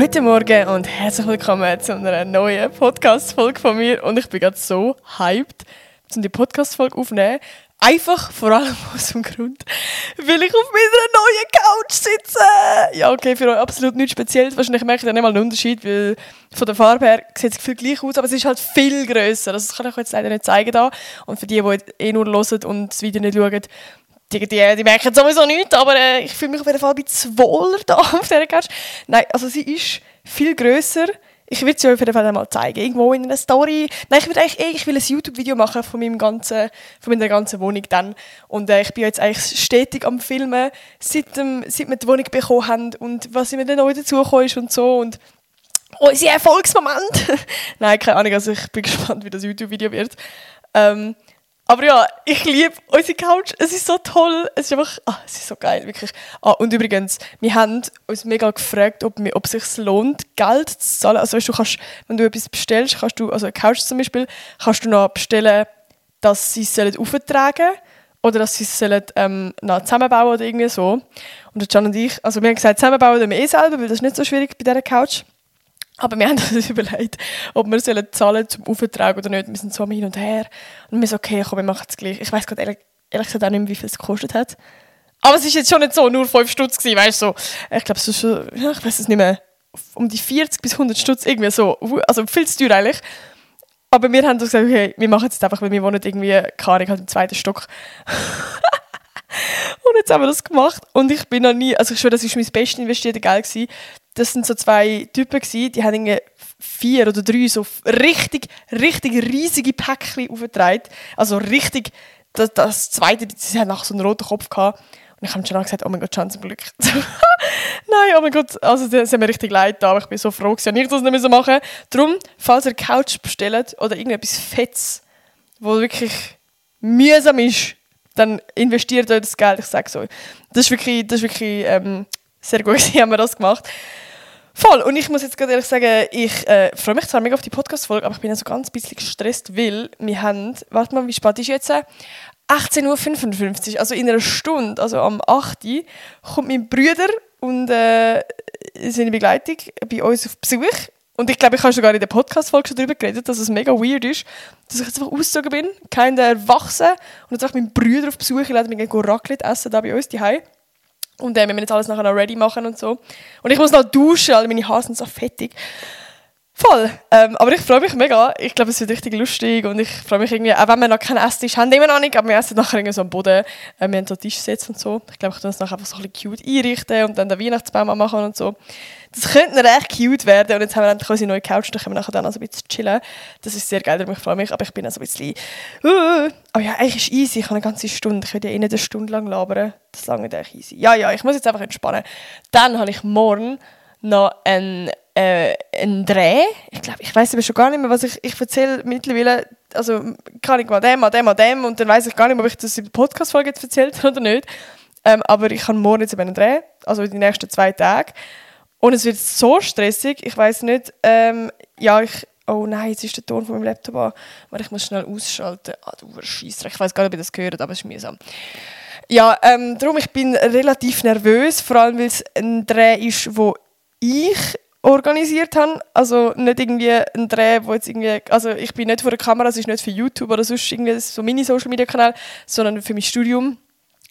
Guten Morgen und herzlich willkommen zu einer neuen Podcast-Folge von mir. Und ich bin gerade so hyped, um die Podcast-Folge aufzunehmen. Einfach vor allem aus dem Grund, weil ich auf meiner neuen Couch sitze. Ja, okay, für euch absolut nichts Spezielles. Wahrscheinlich merkt ihr nicht mal einen Unterschied, weil von der Farbe her sieht es viel gleich aus, aber es ist halt viel grösser. Das kann ich euch jetzt leider nicht zeigen da. Und für die, die eh nur hören und das Video nicht schauen, die, die, die merken sowieso nichts, aber äh, ich fühle mich auf jeden Fall ein bisschen wohler da auf dieser Couch. Nein, also sie ist viel grösser. Ich will sie euch auf jeden Fall mal zeigen. Irgendwo in einer Story. Nein, ich will eigentlich eh, ich will ein YouTube-Video machen von, meinem ganzen, von meiner ganzen Wohnung dann. Und äh, ich bin jetzt eigentlich stetig am Filmen, seit, dem, seit wir die Wohnung bekommen haben und was immer neu dazugekommen ist und so. Und unser Erfolgsmoment. Nein, keine Ahnung, also ich bin gespannt, wie das YouTube-Video wird. Ähm, aber ja, ich liebe unsere Couch. Es ist so toll. Es ist einfach, ah, es ist so geil, wirklich. Ah, und übrigens, wir haben uns mega gefragt, ob, es sich lohnt, Geld zu zahlen. Also weißt du, kannst, wenn du etwas bestellst, kannst du, also eine Couch zum Beispiel, kannst du noch bestellen, dass sie es auftragen oder dass sie es sollen, ähm, noch zusammenbauen oder irgendwie so. Und Can und ich, also wir haben gesagt, zusammenbauen wir eh selber, weil das ist nicht so schwierig bei dieser Couch. Aber wir haben uns überlegt, ob wir sollen zahlen zum Auftrag oder nicht. Wir sind so hin und her. Und wir so, okay, komm, wir machen es gleich. Ich weiß gerade ehrlich, ehrlich gesagt auch nicht mehr, wie viel es gekostet hat. Aber es ist jetzt schon nicht so, nur 5 Stutz gewesen, weißt du, so. Ich glaube, es ist schon, ich weiß es nicht mehr, um die 40 bis 100 Stutz, irgendwie so. Also viel zu teuer eigentlich. Aber wir haben gesagt, okay, wir machen es jetzt einfach, weil wir wohnen irgendwie, keine halt im zweiten Stock. und jetzt haben wir das gemacht. Und ich bin noch nie, also ich schwöre, das war mein bestes investiertes Geld gewesen das sind so zwei Typen gewesen, die haben vier oder drei so richtig, richtig riesige Päckchen aufgetragen. Also richtig, das, das zweite, sie haben nach so einen roten Kopf gehabt. Und ich habe schon gesagt, oh mein Gott, Chance zum Glück. Nein, oh mein Gott, also das hat mir richtig leid da, aber ich bin so froh, dass ich das nicht mehr machen Darum, falls ihr Couch bestellt oder irgendetwas Fettes, wo wirklich mühsam ist, dann investiert euch das Geld, ich sage so. Das ist wirklich, das ist wirklich ähm, sehr gut, haben wir das gemacht. Voll. Und ich muss jetzt gerade ehrlich sagen, ich äh, freue mich zwar mega auf die Podcast-Folge, aber ich bin so ganz bisschen gestresst, weil wir haben, warte mal, wie spät ist jetzt? 18.55 Uhr, also in einer Stunde, also am 8. Uhr, kommt mein Bruder und äh, seine Begleitung bei uns auf Besuch. Und ich glaube, ich habe sogar in der Podcast-Folge schon darüber geredet, dass es mega weird ist, dass ich jetzt einfach ausgezogen bin, kein Erwachsen und jetzt auch mein Bruder auf Besuch, ich lade mich Raclette essen da bei uns daheim. Und äh, wir müssen jetzt alles nachher noch ready machen und so. Und ich muss noch duschen, weil meine Haare sind so fettig. Voll. Ähm, aber ich freue mich mega. Ich glaube, es wird richtig lustig und ich freue mich irgendwie, auch wenn wir noch keinen Esstisch haben, immer noch nicht, aber wir essen nachher irgendwie so am Boden. Äh, wir haben so Tischsitz und so. Ich glaube, ich kann uns nachher einfach so ein bisschen cute einrichten und dann den Weihnachtsbaum machen und so. Das könnte recht cute werden und jetzt haben wir endlich unsere neue Couch, da können wir nachher dann also ein bisschen chillen. Das ist sehr geil, ich freue mich, aber ich bin also ein bisschen... Uh, aber ja, eigentlich ist es easy, ich habe eine ganze Stunde, ich werde ja eh nicht eine Stunde lang labern. Das lange eigentlich easy. Ja, ja, ich muss jetzt einfach entspannen. Dann habe ich morgen noch einen äh, ein Dreh. Ich glaube, ich weiß aber schon gar nicht mehr, was ich, ich erzähle mittlerweile. Also kann ich mal dem, an dem, an dem und dann weiß ich gar nicht ob ich das in der Podcast-Folge erzählt habe oder nicht. Ähm, aber ich habe morgen jetzt einen Dreh, also den nächsten zwei Tagen. Und es wird so stressig, ich weiß nicht, ähm, ja, ich, oh nein, jetzt ist der Ton von meinem Laptop an, aber ich muss schnell ausschalten. Ah, du Scheissdreck, ich weiß gar nicht, ob ihr das gehört, aber es ist mühsam. Ja, ähm, darum, ich bin relativ nervös, vor allem, weil es ein Dreh ist, wo ich organisiert habe. Also nicht irgendwie ein Dreh, wo jetzt irgendwie, also ich bin nicht vor der Kamera, es ist nicht für YouTube oder sonst irgendwie so Mini-Social-Media-Kanal, sondern für mein Studium.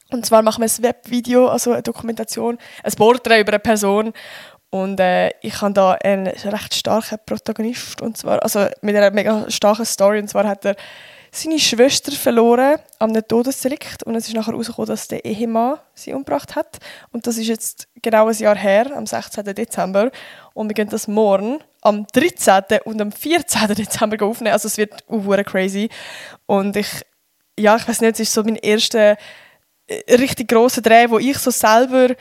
Und zwar machen wir ein Webvideo, also eine Dokumentation, ein Porträt über eine Person. Und äh, ich habe da einen recht starken Protagonist, und zwar, also mit einer mega starken Story, und zwar hat er seine Schwester verloren an einem Todesdelikt und es ist nachher herausgekommen, dass der Ehemann sie umgebracht hat. Und das ist jetzt genau ein Jahr her, am 16. Dezember. Und wir gehen das morgen am 13. und am 14. Dezember aufnehmen. Also es wird uh, crazy. Und ich, ja, ich weiß nicht, es ist so mein erster äh, richtig grosser Dreh, wo ich so selber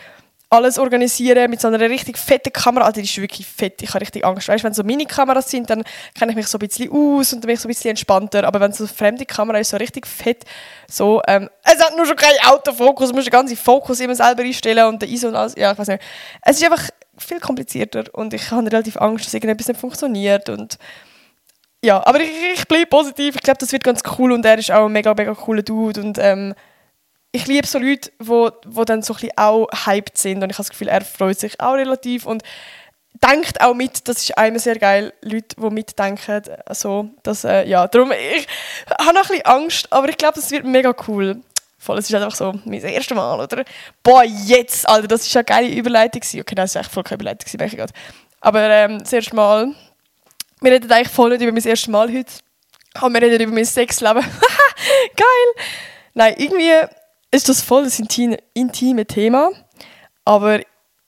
alles organisieren mit so einer richtig fetten Kamera. Also die ist wirklich fett, ich habe richtig Angst. Weißt, wenn so Mini-Kameras sind, dann kenne ich mich so ein bisschen aus und dann bin ich so ein bisschen entspannter. Aber wenn so eine fremde Kamera ist, so richtig fett, so, ähm, es hat nur schon keinen Autofokus, du musst den ganzen Fokus immer selber einstellen und der ISO und alles, ja, ich weiß nicht. Es ist einfach viel komplizierter und ich habe relativ Angst, dass irgendetwas nicht funktioniert und ja, aber ich, ich bleibe positiv. Ich glaube, das wird ganz cool und er ist auch ein mega, mega cooler Dude und ähm, ich liebe so Leute, wo, wo dann so ein auch hyped sind und ich habe das Gefühl, er freut sich auch relativ und denkt auch mit, das ist einmal sehr geil, Leute, die mitdenken, also, das, äh, ja, darum, ich habe noch ein bisschen Angst, aber ich glaube, das wird mega cool. Voll, es ist einfach so mein erstes Mal, oder? Boah, jetzt, Alter, das ist eine geile Überleitung gewesen. Okay, das ist echt voll keine Überleitung gewesen, gerade. Aber ähm, das erste Mal, wir reden eigentlich voll nicht über mein erstes Mal heute, aber wir reden über mein Sexleben. geil! Nein, irgendwie ist das voll das intime, intime Thema, aber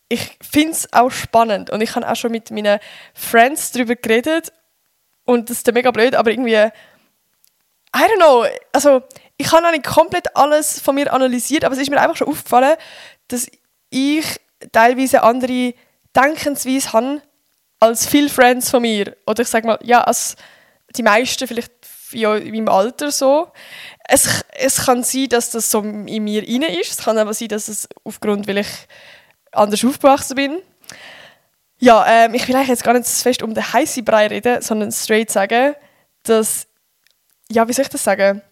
ich finde es auch spannend und ich habe auch schon mit meinen Friends darüber geredet und das ist mega blöd, aber irgendwie, I don't know, also ich habe noch nicht komplett alles von mir analysiert, aber es ist mir einfach schon aufgefallen, dass ich teilweise andere Denkensweise habe als viele Friends von mir. Oder ich sage mal, ja, als die meisten vielleicht ja, in meinem Alter so. Es, es kann sein, dass das so in mir rein ist. Es kann aber sein, dass es aufgrund, weil ich anders aufgewachsen bin. Ja, ähm, ich will eigentlich jetzt gar nicht so fest um den heißen Brei reden, sondern straight sagen, dass, ja, wie soll ich das sagen?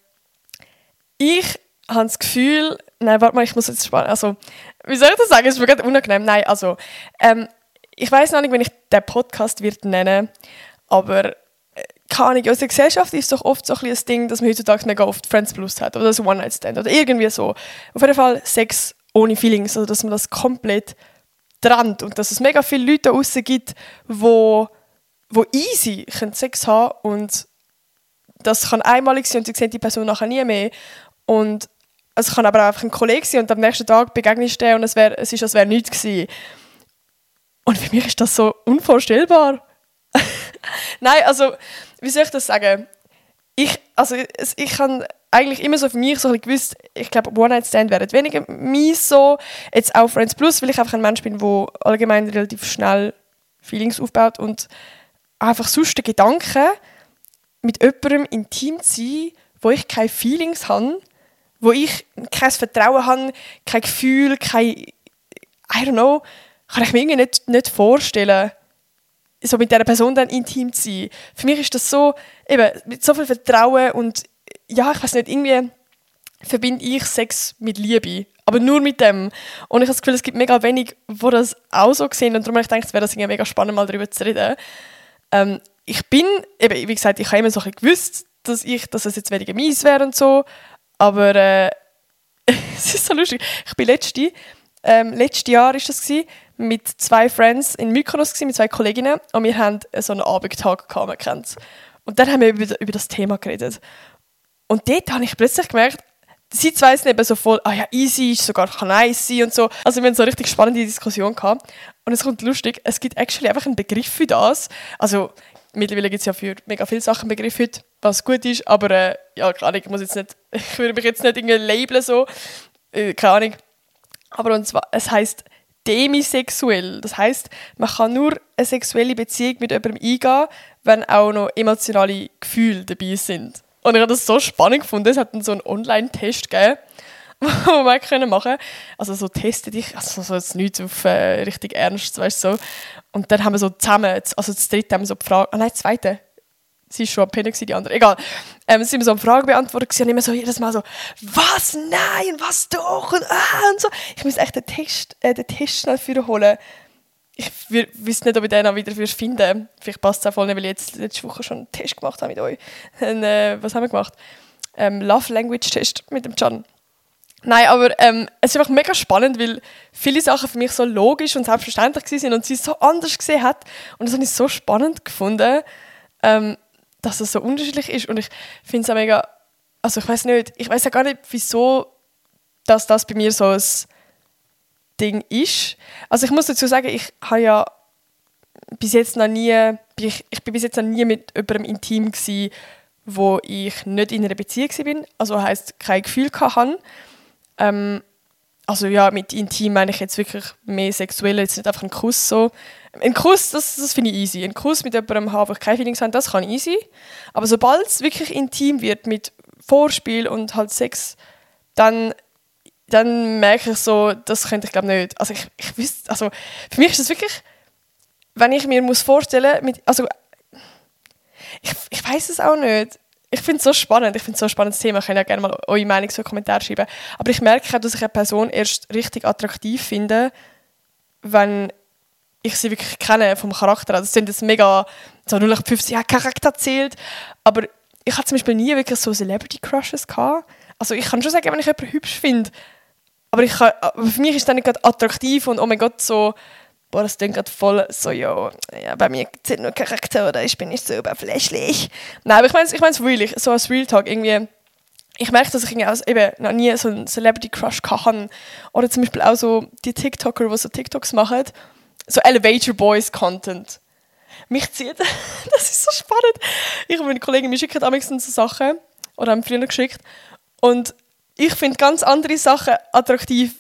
Ich habe das Gefühl, nein, warte mal, ich muss jetzt sparen. Also, wie soll ich das sagen? Es ist mir gerade unangenehm. Nein, also, ähm, ich weiß noch nicht, wenn ich den Podcast wird nennen, aber keine Ahnung, in unserer Gesellschaft ist doch oft so ein, ein Ding, dass man heutzutage mega oft Friends Plus hat oder so One-Night-Stand oder irgendwie so. Auf jeden Fall Sex ohne Feelings, also dass man das komplett trennt und dass es mega viele Leute da gibt, wo, wo easy können Sex haben und das kann einmalig sein und sie sehen die Person nachher nie mehr und es kann aber auch einfach ein Kollege sein und am nächsten Tag begegnest du und es, wär, es ist, als wäre nichts gewesen. Und für mich ist das so unvorstellbar. Nein, also, wie soll ich das sagen? Ich, also, ich habe eigentlich immer so für mich so gewusst, ich glaube, One-Night-Stand wäre weniger mies so. Jetzt auch Friends Plus, weil ich einfach ein Mensch bin, der allgemein relativ schnell Feelings aufbaut und einfach sonst der Gedanke, mit jemandem intim zu sein, wo ich keine Feelings habe, wo ich kein Vertrauen habe, kein Gefühl, kein, I don't know, kann ich mir irgendwie nicht, nicht vorstellen, so mit dieser Person dann intim zu sein. Für mich ist das so, eben, mit so viel Vertrauen und ja, ich weiß nicht, irgendwie verbinde ich Sex mit Liebe. Aber nur mit dem. Und ich habe das Gefühl, es gibt mega wenig, wo das auch so sehen. Und darum habe ich gedacht, es wäre das mega spannend, mal darüber zu reden. Ähm, ich bin, eben, wie gesagt, ich habe immer so ein gewusst, dass ich, dass es jetzt weniger mies wäre und so. Aber äh, es ist so lustig. Ich bin letzte, ähm, letztes Jahr ist das gewesen, mit zwei Friends in Mykonos gewesen, mit zwei Kolleginnen und wir haben so einen Abendtag gehabt, Und dann haben wir über, über das Thema geredet. Und dort habe ich plötzlich gemerkt, sie zwei sind eben so voll, ah ja, easy ist sogar kann nice sein und so. Also wir haben so eine richtig spannende Diskussion gehabt. Und es kommt lustig, es gibt actually einfach einen Begriff für das. Also mittlerweile gibt es ja für mega viele Sachen einen Begriff heute, was gut ist, aber äh, ja, keine Ahnung, ich muss jetzt nicht, ich würde mich jetzt nicht irgendwie labeln so, äh, keine Ahnung. Aber und zwar, es heißt demisexuell. Das heißt, man kann nur eine sexuelle Beziehung mit jemandem eingehen, wenn auch noch emotionale Gefühle dabei sind. Und ich habe das so spannend gefunden. Es hat dann so einen Online-Test gegeben, wo man können machen Also so teste dich, also so jetzt nichts auf äh, richtig ernst, weißt so. Und dann haben wir so zusammen, also das dritte haben wir so gefragt, ah nein, das zweite, sie war schon am Pennen, die andere, egal. Ähm, sind wir so eine Frage beantwortet und immer so jedes Mal so, was, nein, was doch und, ah, und so. Ich muss echt den Test, äh, den Test schnell für holen ich wüsste nicht, ob ich den auch wieder finden Vielleicht passt es auch voll nicht, weil ich jetzt letzte Woche schon einen Test gemacht habe mit euch. Und, äh, was haben wir gemacht? Ähm, Love Language Test mit dem Can. Nein, aber ähm, es ist einfach mega spannend, weil viele Sachen für mich so logisch und selbstverständlich sind und sie es so anders gesehen hat. Und das habe ich so spannend gefunden, ähm, dass es so unterschiedlich ist. Und ich finde es auch mega, also ich weiß nicht, ich weiß ja gar nicht, wieso dass das bei mir so ein Ding ist. Also ich muss dazu sagen, ich habe ja bis jetzt noch nie, ich, ich bin bis jetzt noch nie mit jemandem intim gewesen, wo ich nicht in einer Beziehung bin. Also heißt kein Gefühl hatte. Ähm, also ja, mit intim meine ich jetzt wirklich mehr sexuell, jetzt nicht einfach ein Kuss so. Ein Kuss, das, das finde ich easy. Ein Kuss mit jemandem haben, wo ich keine Feelings habe, das kann easy. Aber sobald es wirklich intim wird mit Vorspiel und halt Sex, dann dann merke ich so, das könnte ich glaube nicht. Also ich, ich wüsste, also für mich ist das wirklich, wenn ich mir muss vorstellen, mit, also ich, ich weiß es auch nicht. Ich finde es so spannend, ich finde so ein spannendes Thema. Ich kann ja gerne mal eure Meinung so in Kommentare schreiben. Aber ich merke auch, dass ich eine Person erst richtig attraktiv finde, wenn ich sie wirklich kenne vom Charakter. Also, es sind das mega, so 0815, ja, Charakter zählt. Aber ich hatte zum Beispiel nie wirklich so Celebrity-Crushes gehabt. Also, ich kann schon sagen, wenn ich jemanden hübsch finde, aber, ich kann, für mich ist das nicht attraktiv und oh mein Gott, so, boah, das klingt gerade voll so, ja, bei mir sind nur Charaktere, ich bin nicht so überflächlich. Nein, aber ich meine es ich mein's wirklich, so als Real Talk irgendwie, ich merke, dass ich eben noch nie so einen Celebrity Crush hatte. Oder zum Beispiel auch so die TikToker, die so TikToks machen, so Elevator Boys Content. Mich zieht, das ist so spannend. Ich und meine Kollegen, wir schicken am so Sachen, oder haben früher geschickt, und ich finde ganz andere Sachen attraktiv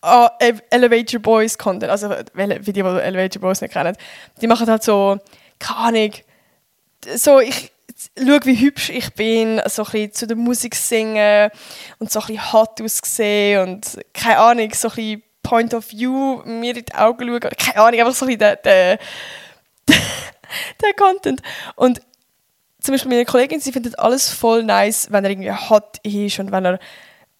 an Elevator Boys Content. Also, wie die, die Elevator Boys nicht kennen. Die machen halt so, keine Ahnung, so, ich schaue, wie hübsch ich bin, so ein bisschen zu der Musik singen und so ein bisschen hot aussehen und keine Ahnung, so ein bisschen Point of View mir in die Augen schauen, keine Ahnung, einfach so ein bisschen der, der, Content. Und zum Beispiel meine Kollegin, sie findet alles voll nice, wenn er irgendwie hot ist und wenn er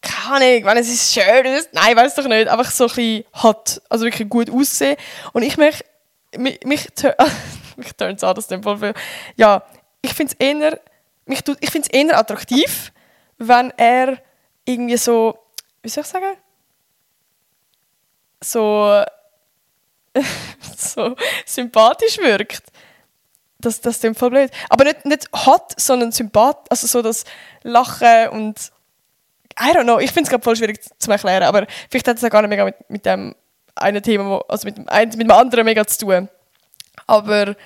keine Ahnung, wenn es ist schön ist. Nein, weiß doch nicht. Einfach so ein bisschen hot, also wirklich gut aussehen. Und ich mich, mich, mich turnt es an, dem voll Ja, ich finde es eher, mich tut, ich eher attraktiv, wenn er irgendwie so, wie soll ich sagen, so, so sympathisch wirkt. Das, das ist voll blöd. Aber nicht, nicht hot, sondern sympathisch, also so das Lachen und I don't know, ich finde es voll schwierig zu erklären, aber vielleicht hat es auch gar nicht mega mit, mit dem einen Thema, also mit dem, mit dem anderen mega zu tun. Aber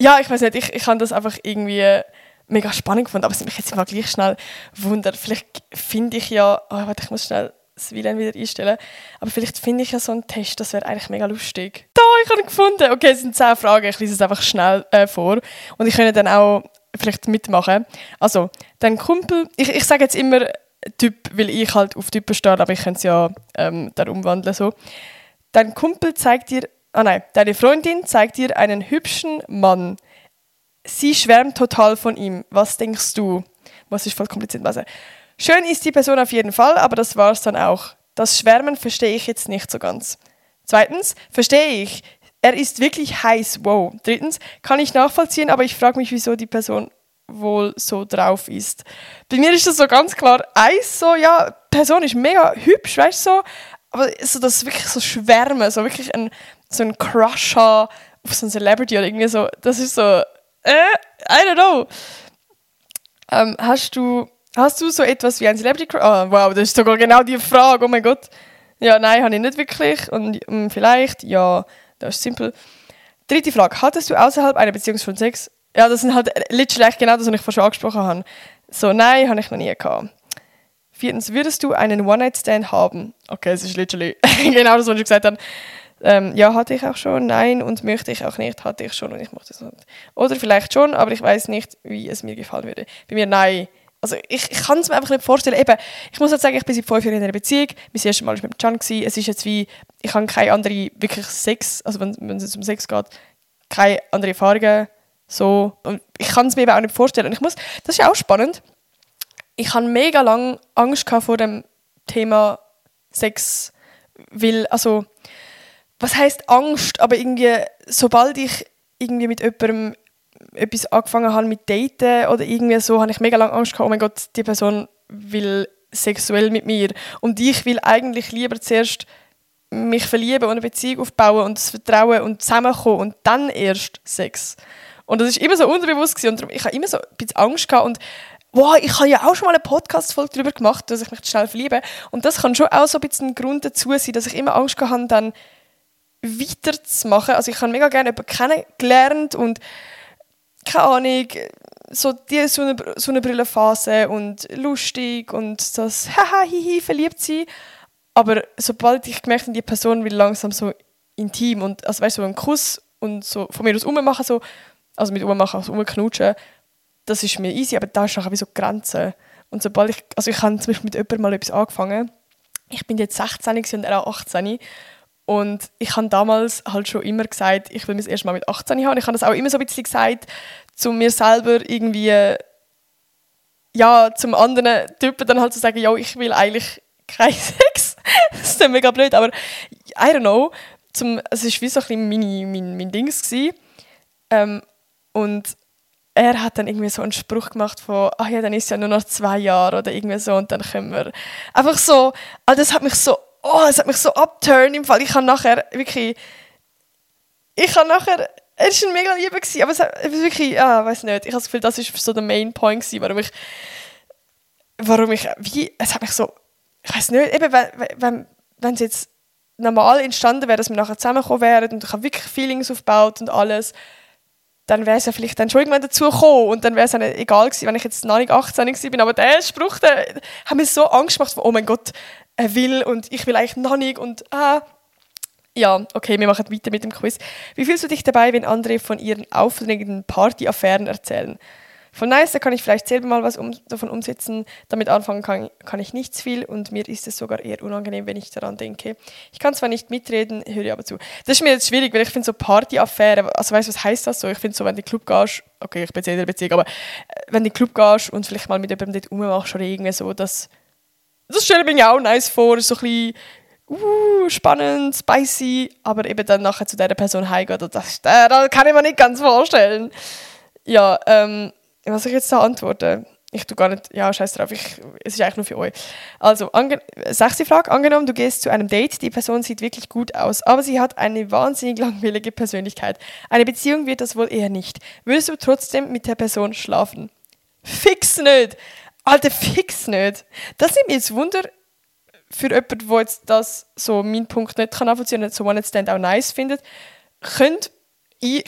ja, ich weiß nicht, ich, ich habe das einfach irgendwie mega spannend gefunden, aber es mich jetzt mal gleich schnell wundert. Vielleicht finde ich ja, oh, warte, ich muss schnell das WLAN wieder einstellen, aber vielleicht finde ich ja so einen Test, das wäre eigentlich mega lustig. Da, ich habe ihn gefunden. Okay, es sind zehn Fragen, ich lese es einfach schnell äh, vor und ich könnte dann auch vielleicht mitmachen. Also, dein Kumpel, ich, ich sage jetzt immer Typ, weil ich halt auf Typen stehe, aber ich könnte es ja ähm, dann umwandeln so. Dein Kumpel zeigt dir Ah nein, deine Freundin zeigt dir einen hübschen Mann. Sie schwärmt total von ihm. Was denkst du? Was ist voll kompliziert. Also, schön ist die Person auf jeden Fall, aber das war's dann auch. Das Schwärmen verstehe ich jetzt nicht so ganz. Zweitens, verstehe ich. Er ist wirklich heiß. Wow. Drittens, kann ich nachvollziehen, aber ich frage mich, wieso die Person wohl so drauf ist. Bei mir ist das so ganz klar Eis, so, ja, Person ist mega hübsch, weißt du, so, aber so das wirklich so Schwärmen, so wirklich ein so einen Crush habe auf so eine Celebrity oder irgendwie so. Das ist so, äh, I don't know. Ähm, hast du, hast du so etwas wie ein Celebrity Crush? Oh, wow, das ist sogar genau die Frage, oh mein Gott. Ja, nein, habe ich nicht wirklich. Und um, hm, vielleicht, ja, das ist simpel. Dritte Frage, hattest du außerhalb einer Beziehung schon Sex? Ja, das sind halt literally genau das, was ich vorhin schon angesprochen habe. So, nein, habe ich noch nie gehabt. Viertens, würdest du einen One-Night-Stand haben? Okay, es ist literally genau das, was ich gesagt habe. Ähm, ja, hatte ich auch schon, nein und möchte ich auch nicht, hatte ich schon und ich mochte es nicht. Oder vielleicht schon, aber ich weiß nicht, wie es mir gefallen würde. Bei mir nein. Also ich, ich kann es mir einfach nicht vorstellen. Eben, ich muss halt sagen, ich bin seit fünf Jahren in einer Beziehung. Mein erstes Mal war mit Can. Es ist jetzt wie, ich habe keine andere wirklich Sex, also wenn, es um Sex geht, keine andere Erfahrungen. So. Und ich kann es mir eben auch nicht vorstellen. Ich muss, das ist auch spannend. Ich habe mega lange Angst vor dem Thema Sex, weil, also was heißt Angst, aber irgendwie, sobald ich irgendwie mit jemandem etwas angefangen habe mit Daten oder irgendwie so, habe ich mega lange Angst gehabt, oh mein Gott, die Person will sexuell mit mir und ich will eigentlich lieber zuerst mich verlieben und eine Beziehung aufbauen und das Vertrauen und zusammenkommen und dann erst Sex. Und das ist immer so unterbewusst gewesen. und darum, ich habe immer so ein bisschen Angst gehabt und wow, ich habe ja auch schon mal eine Podcast-Folge darüber gemacht, dass ich mich schnell verliebe und das kann schon auch so ein bisschen ein Grund dazu sein, dass ich immer Angst gehabt habe, dann weiterzumachen. Also ich habe mega gerne jemanden kennengelernt und keine Ahnung, so die Sonnenbrillenphase und lustig und das haha hihi verliebt sein. Aber sobald ich gemerkt habe, die Person will langsam so intim und also weißt du, so einen Kuss und so von mir aus ummachen so, also mit ummachen, also umknutschen, das ist mir easy, aber da ist nachher wie so Grenzen. Und sobald ich, also ich habe zum Beispiel mit jemandem mal etwas angefangen. Ich bin jetzt 16 und er auch 18 und ich habe damals halt schon immer gesagt, ich will mich erst mal mit 18 haben. Ich habe das auch immer so ein bisschen gesagt, zu mir selber irgendwie, ja, zum anderen Typen dann halt zu sagen, ja, ich will eigentlich keinen Sex. das ist dann mega blöd, aber I don't know. zum, es war wie so ein bisschen mein, mein, mein Dings. Ähm, und er hat dann irgendwie so einen Spruch gemacht von, ach ja, dann ist ja nur noch zwei Jahre oder irgendwie so und dann können wir einfach so, also das hat mich so, oh, das hat mich so abturnt im Fall. Ich habe nachher wirklich, ich habe nachher, er war ein mega Liebe, gewesen, aber es hat wirklich, ah, weiß nicht, ich habe das Gefühl, das ist so der Main Point gewesen, warum ich, warum ich, wie, es hat mich so, ich weiß nicht, eben, wenn, wenn, wenn es jetzt normal entstanden wäre, dass wir nachher zusammengekommen wären und ich habe wirklich Feelings aufgebaut und alles, dann wäre es ja vielleicht dann schon irgendwann dazu gekommen und dann wäre es dann egal gewesen, wenn ich jetzt noch nicht 18 war. Aber der Spruch, der hat mir so Angst gemacht, oh mein Gott, er will und ich will eigentlich noch nicht und ah. Ja, okay, wir machen weiter mit dem Quiz. Wie fühlst du dich dabei, wenn andere von ihren aufregenden Partyaffären erzählen? Von nice, da kann ich vielleicht selber mal was um, davon umsetzen. Damit anfangen kann, kann ich nichts viel und mir ist es sogar eher unangenehm, wenn ich daran denke. Ich kann zwar nicht mitreden, höre aber zu. Das ist mir jetzt schwierig, weil ich finde so Partyaffäre, also weißt du, was heißt das so? Ich finde so, wenn du in den Club gehst, okay, ich bin jetzt in der Beziehung, aber äh, wenn du Club gehst und vielleicht mal mit jemandem dort rummachst oder irgendwie so, das, das stelle ich mir auch nice vor, so ein bisschen uh, spannend, spicy, aber eben dann nachher zu dieser Person heimgeht, das, das kann ich mir nicht ganz vorstellen. Ja, ähm, was ich jetzt da antworten? Ich tue gar nicht, ja, scheiß drauf, ich, es ist eigentlich nur für euch. Also, sechste Frage. Angenommen, du gehst zu einem Date, die Person sieht wirklich gut aus, aber sie hat eine wahnsinnig langweilige Persönlichkeit. Eine Beziehung wird das wohl eher nicht. Würdest du trotzdem mit der Person schlafen? Fix nicht! Alter, fix nicht! Das nimmt mir jetzt Wunder für jemanden, der jetzt das, so meinen Punkt nicht kann nachvollziehen und so One-Night-Stand auch nice findet. Könnt,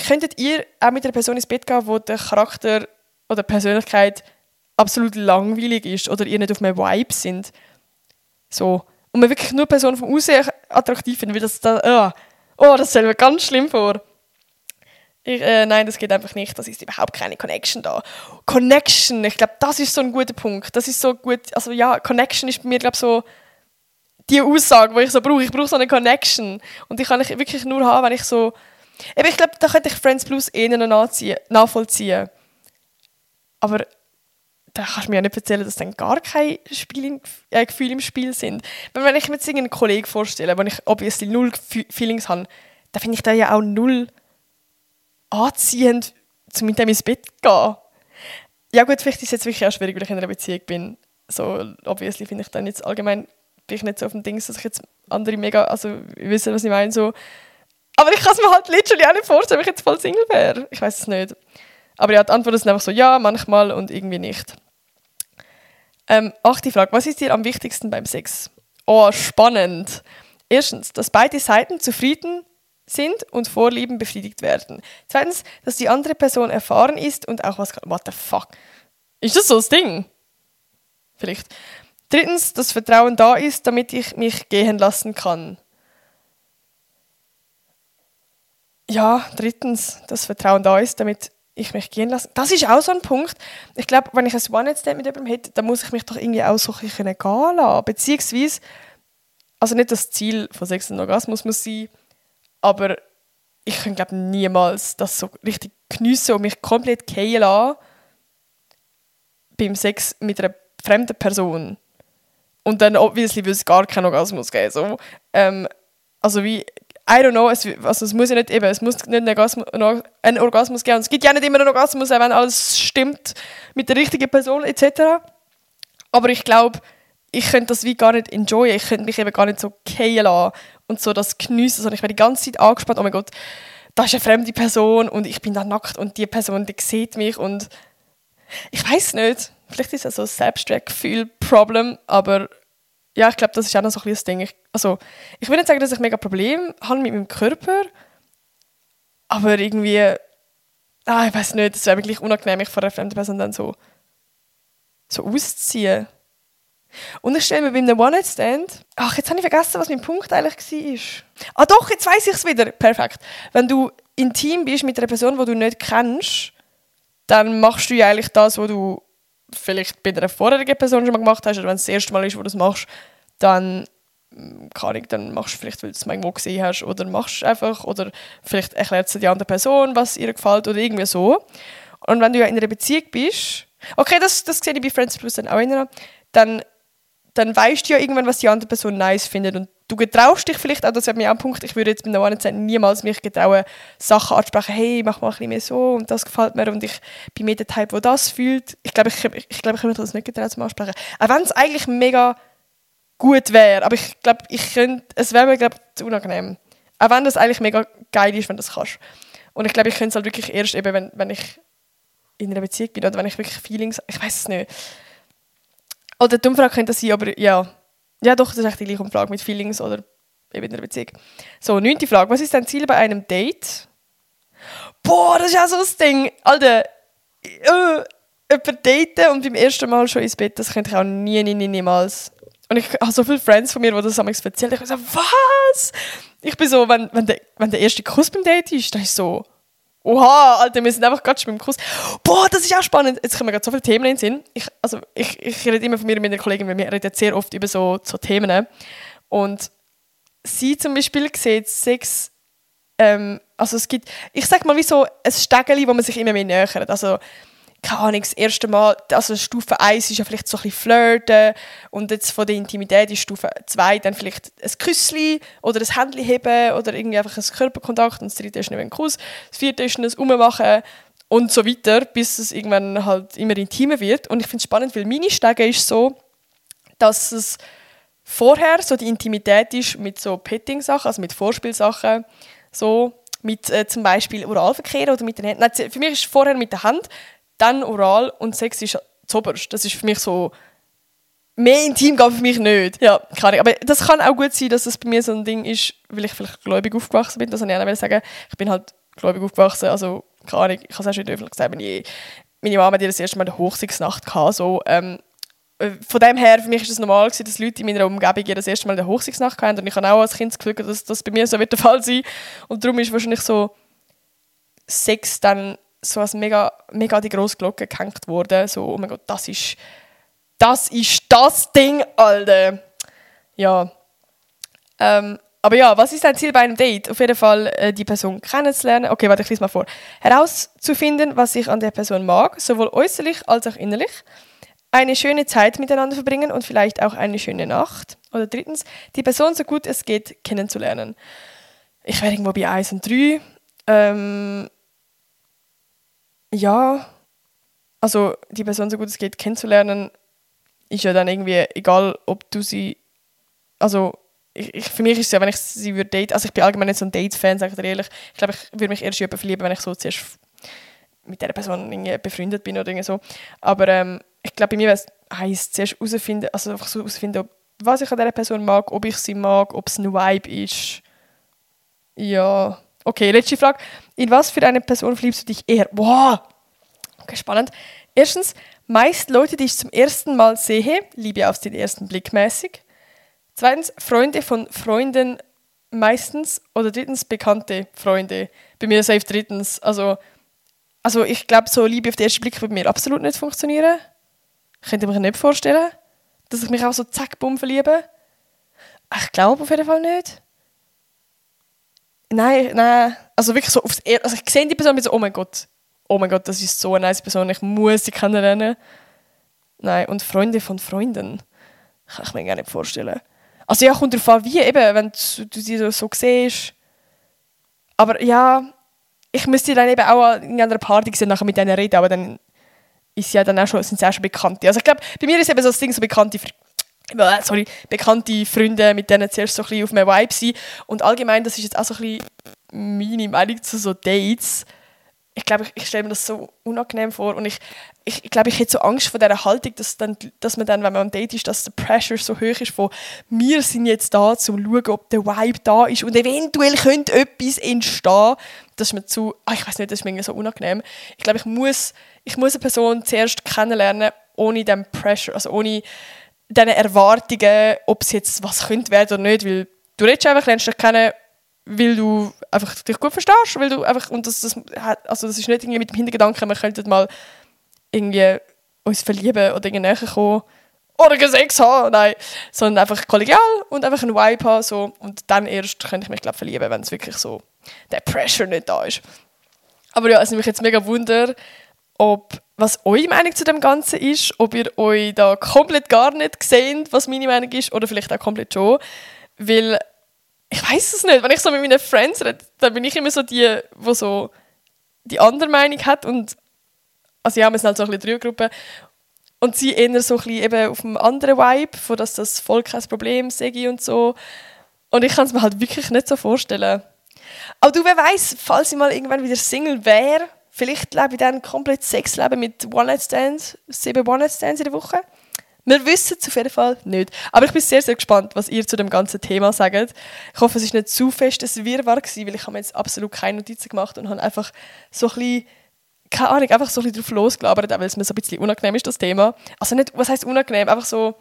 könntet ihr auch mit einer Person ins Bett gehen, wo der Charakter oder Persönlichkeit absolut langweilig ist oder ihr nicht auf einem Vibe sind. So. Und man wirklich nur Personen vom Aussehen attraktiv findet, weil das da, oh, oh, das stelle mir ganz schlimm vor. Ich, äh, nein, das geht einfach nicht. Das ist überhaupt keine Connection da. Connection, ich glaube, das ist so ein guter Punkt. Das ist so gut. Also ja, Connection ist bei mir, glaube so die Aussage, die ich so brauche. Ich brauche so eine Connection. Und die kann ich wirklich nur haben, wenn ich so. Eben, ich glaube, da könnte ich Friends Plus eh nachvollziehen. Aber da kannst du mir ja nicht erzählen, dass dann gar keine Spiel, äh, Gefühle im Spiel sind. Wenn ich mir jetzt einen Kollegen vorstelle, wo ich obviously null Feelings habe, dann finde ich da ja auch null anziehend, um mit dem ins Bett zu gehen. Ja gut, vielleicht ist es jetzt wirklich auch schwierig, weil ich in einer Beziehung bin. So, obviously finde ich dann jetzt allgemein bin ich nicht so auf dem Ding, dass ich jetzt andere mega, also wissen, was ich meine, so. Aber ich kann es mir halt literally auch nicht vorstellen, wenn ich jetzt voll Single wäre. Ich weiß es nicht. Aber ja, die Antwort ist einfach so ja, manchmal und irgendwie nicht. Ähm, achte Frage, was ist dir am wichtigsten beim Sex? Oh, spannend. Erstens, dass beide Seiten zufrieden sind und Vorlieben befriedigt werden. Zweitens, dass die andere Person erfahren ist und auch was kann. What the fuck? Ist das so das Ding? Vielleicht. Drittens, dass Vertrauen da ist, damit ich mich gehen lassen kann. Ja, drittens, dass Vertrauen da ist, damit ich mich gehen lasse. Das ist auch so ein Punkt. Ich glaube, wenn ich ein One-Night-Stand mit jemandem hätte, dann muss ich mich doch irgendwie auch so ein bisschen gehen lassen. Beziehungsweise, also nicht das Ziel von Sex und Orgasmus muss sein, aber ich könnte glaube niemals das so richtig geniessen und mich komplett gehen lassen beim Sex mit einer fremden Person. Und dann obviously würde es gar keinen Orgasmus geben. So. Ähm, also wie I don't know, es, also es muss ja nicht eben, es muss nicht einen Orgasmus, einen Orgasmus geben. Und es gibt ja nicht immer einen Orgasmus, wenn alles stimmt mit der richtigen Person etc. Aber ich glaube, ich könnte das wie gar nicht enjoyen. Ich könnte mich eben gar nicht so gehen lassen und so das geniessen, sondern ich wäre die ganze Zeit angespannt, oh mein Gott, da ist eine fremde Person und ich bin da nackt und die Person, die sieht mich und ich weiß nicht, vielleicht ist das so ein Selbstwertgefühl-Problem, aber ja, ich glaube, das ist auch noch so ein das Ding. Ich, also, ich will nicht sagen, dass ich mega Probleme habe mit meinem Körper, aber irgendwie, ah, ich weiß nicht, es wäre wirklich unangenehm, mich vor einer fremden Person dann so, so auszuziehen. Und ich stelle mir bei einem One-Night-Stand, ach, jetzt habe ich vergessen, was mein Punkt eigentlich war. Ah doch, jetzt weiß ich es wieder. Perfekt. Wenn du intim bist mit einer Person, die du nicht kennst, dann machst du ja eigentlich das, was du vielleicht bei einer vorherigen Person schon mal gemacht hast oder wenn es das erste Mal ist, wo du das machst, dann mm, kann ich, dann machst du vielleicht, weil du es irgendwo gesehen hast oder machst einfach oder vielleicht erklärt es die andere Person, was ihr gefällt oder irgendwie so. Und wenn du ja in einer Beziehung bist, okay, das, das sehe ich bei Friends Plus dann auch immer, dann, dann weißt du ja irgendwann, was die andere Person nice findet und du getraust dich vielleicht auch, das wäre mir auch ein Punkt, ich würde jetzt beim No niemals mich getrauen, Sachen ansprechen, hey, mach mal ein bisschen mehr so und das gefällt mir und ich bin mehr der Typ, der das fühlt. Ich glaube, ich, ich, ich, glaube, ich könnte das nicht getrauen zum Ansprechen. Auch wenn es eigentlich mega gut wäre, aber ich glaube, ich es wäre mir, glaube zu unangenehm. Auch wenn das eigentlich mega geil ist, wenn du das kannst. Und ich glaube, ich könnte es halt wirklich erst eben, wenn, wenn ich in einer Beziehung bin oder wenn ich wirklich Feelings, ich weiß es nicht. Oder die Umfrage könnte das sein, aber ja, ja, doch, das ist echt die gleiche Frage mit Feelings oder eben in einer Beziehung. So, neunte Frage. Was ist dein Ziel bei einem Date? Boah, das ist ja so das Ding. Alter, äh, jemand daten und beim ersten Mal schon ins Bett, das könnte ich auch nie, nie, nie, niemals. Und ich habe so viele Friends von mir, die das damals erzählt haben. Ich so, was? Ich bin so, wenn, wenn, der, wenn der erste Kuss beim Date ist, dann ist so, Oha, Alter, wir sind einfach gerade schon beim Kuss. Boah, das ist auch spannend. Jetzt kommen gerade so viele Themen in den Sinn. Ich, also, ich, ich rede immer von mir und meinen Kollegen, weil wir reden sehr oft über so, so Themen. Und sie zum Beispiel sieht Sex, ähm, also es gibt, ich sag mal wie so ein Stegeli, wo man sich immer mehr nähert. Also, keine Ahnung, das erste Mal, also Stufe 1 ist ja vielleicht so ein bisschen Flirten und jetzt von der Intimität ist Stufe 2 dann vielleicht ein Küssli oder ein Händchen heben oder irgendwie einfach ein Körperkontakt und das dritte ist ein Kuss, das vierte ist ein Ummachen und so weiter, bis es irgendwann halt immer intimer wird und ich finde es spannend, weil meine Stege ist so, dass es vorher so die Intimität ist mit so Petting-Sachen, also mit Vorspielsachen, so mit äh, zum Beispiel Oralverkehr oder mit den Händen. Nein, für mich ist es vorher mit der Hand, dann oral und Sex ist zoberst. Das ist für mich so mehr intim geht für mich nicht. Ja, keine Aber das kann auch gut sein, dass es bei mir so ein Ding ist, weil ich vielleicht gläubig aufgewachsen bin. Das wollte ich auch sagen. Ich bin halt gläubig aufgewachsen. Also, keine Ahnung, ich habe es auch schon öffentlich gesagt, wenn ich, meine Mama hat das erste Mal eine Hochzeitsnacht hatte. So, ähm, äh, von dem her, für mich ist es normal gewesen, dass Leute in meiner Umgebung das erste Mal eine Hochzeitsnacht hatten. Und ich habe auch als Kind das Gefühl, dass das bei mir so wird der Fall sein. Und darum ist wahrscheinlich so Sex dann so als mega, mega die grosse Glocke gehängt worden. So, oh mein Gott, das ist das, ist das Ding, Alter. Ja. Ähm, aber ja, was ist dein Ziel bei einem Date? Auf jeden Fall äh, die Person kennenzulernen. Okay, warte, ich lese mal vor. Herauszufinden, was ich an der Person mag, sowohl äußerlich als auch innerlich. Eine schöne Zeit miteinander verbringen und vielleicht auch eine schöne Nacht. Oder drittens, die Person so gut es geht kennenzulernen. Ich wäre irgendwo bei 1 und 3. Ähm, ja, also die Person so gut es geht kennenzulernen, ist ja dann irgendwie egal, ob du sie, also ich, ich, für mich ist es ja, wenn ich sie würde daten, also ich bin allgemein nicht so ein Date-Fan, sage ich dir ehrlich, ich glaube, ich würde mich erst in verlieben, wenn ich so zuerst mit dieser Person irgendwie befreundet bin oder so. Aber ähm, ich glaube, bei mir heisst zuerst herausfinden, also einfach so herausfinden, was ich an dieser Person mag, ob ich sie mag, ob es ein Vibe ist. Ja, Okay, letzte Frage. In was für eine Person verliebst du dich eher? Wow! Okay, spannend. Erstens, meist Leute, die ich zum ersten Mal sehe, Liebe auf den ersten Blick mäßig. Zweitens, Freunde von Freunden meistens. Oder drittens, bekannte Freunde. Bei mir safe drittens. Also, also ich glaube, so Liebe auf den ersten Blick würde mir absolut nicht funktionieren. Ich könnte mir nicht vorstellen, dass ich mich auch so zack, bumm verliebe. Ich glaube auf jeden Fall nicht. Nein, nein. Also wirklich so aufs er also ich sehe die Person und so, oh mein Gott, oh mein Gott, das ist so eine nice Person, ich muss sie kennenlernen. Nein, und Freunde von Freunden. Kann ich mir gar nicht vorstellen. Also ja, kommt darauf an, wie eben, wenn du, du sie so siehst. Aber ja, ich müsste dann eben auch in einer Party sehen, nachher mit denen reden, aber dann ist ja dann auch schon, sind sie auch schon Bekannte. Also ich glaube, bei mir ist eben so das Ding, so Bekannte sorry, bekannte Freunde, mit denen zuerst so ein auf einem Vibe sind. Und allgemein, das ist jetzt auch so ein meine Meinung zu so Dates. Ich glaube, ich, ich stelle mir das so unangenehm vor und ich, ich, ich glaube, ich hätte so Angst vor dieser Haltung, dass, dann, dass man dann, wenn man am Date ist, dass der Pressure so hoch ist von wir sind jetzt da, um zu schauen, ob der Vibe da ist und eventuell könnte etwas entstehen. Das ist mir zu, ach, ich weiß nicht, das ist mir so unangenehm. Ich glaube, ich muss, ich muss eine Person zuerst kennenlernen, ohne den Pressure, also ohne diesen Erwartungen, ob es jetzt was könnte werden oder nicht, weil du redest einfach, lernst dich kennen, weil du einfach dich gut verstehst, weil du einfach, und das, das, also das ist nicht irgendwie mit dem Hintergedanken, wir könnten mal irgendwie uns verlieben oder irgendwie näher kommen oder Sex haben, nein, sondern einfach kollegial und einfach einen Vibe haben, so, und dann erst könnte ich mich, glaube verlieben, wenn es wirklich so, der Pressure nicht da ist. Aber ja, es nimmt mich jetzt mega Wunder, ob was eure Meinung zu dem Ganzen ist, ob ihr euch da komplett gar nicht seht, was meine Meinung ist, oder vielleicht auch komplett schon. Weil ich weiß es nicht. Wenn ich so mit meinen Friends rede, dann bin ich immer so die, wo so die andere Meinung hat und also ja, wir sind halt so ein bisschen Dreiergruppe und sie eher so ein bisschen eben auf einem anderen Vibe, von dass das voll kein Problem sei und so. Und ich kann es mir halt wirklich nicht so vorstellen. Aber du, wer weiß, falls ich mal irgendwann wieder Single wäre, vielleicht lebe ich dann komplett Sexleben mit One-Night-Stands, sieben One-Night-Stands in der Woche. Wir wissen es auf jeden Fall nicht. Aber ich bin sehr, sehr gespannt, was ihr zu dem ganzen Thema sagt. Ich hoffe, es war nicht zu fest ein Wirrwarr gewesen, weil ich habe mir jetzt absolut keine Notizen gemacht und habe einfach so ein bisschen, keine Ahnung, einfach so ein bisschen drauf losgelabert, weil es mir so ein bisschen unangenehm ist, das Thema. Also nicht, was heißt unangenehm, einfach so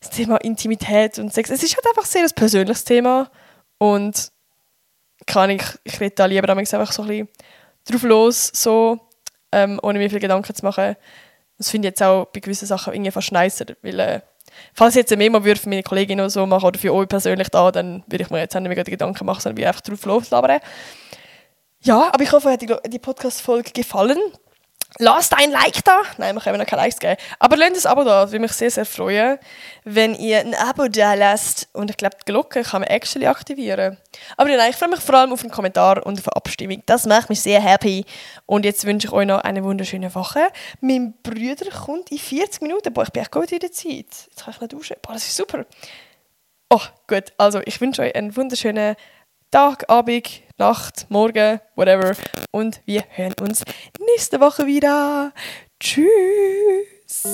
das Thema Intimität und Sex. Es ist halt einfach sehr ein persönliches Thema und kann ich, ich rede da lieber einfach so ein bisschen drauf los, so, ähm, ohne mir viel Gedanken zu machen das finde ich jetzt auch bei gewissen Sachen irgendwie fast nicer, weil äh, falls ich jetzt eine Memo würde für meine Kollegin oder so machen oder für euch persönlich da, dann würde ich mir jetzt nicht mehr Gedanken machen, sondern einfach drauf loslabern. Ja, aber ich hoffe, euch hat die Podcast-Folge gefallen. Lasst ein Like da. Nein, wir können noch keine Likes geben. Aber lasst ein Abo da. Das würde mich sehr, sehr freuen, wenn ihr ein Abo da lasst. Und ich glaube, die Glocke kann man actually aktivieren. Aber nein, ich freue mich vor allem auf einen Kommentar und auf eine Abstimmung. Das macht mich sehr happy. Und jetzt wünsche ich euch noch eine wunderschöne Woche. Mein Bruder kommt in 40 Minuten. Boah, ich bin echt gut in der Zeit. Jetzt kann ich noch duschen. Boah, das ist super. Oh, gut. Also, ich wünsche euch einen wunderschönen Tag, Abend, Nacht, Morgen, whatever. Und wir hören uns nächste Woche wieder. Tschüss.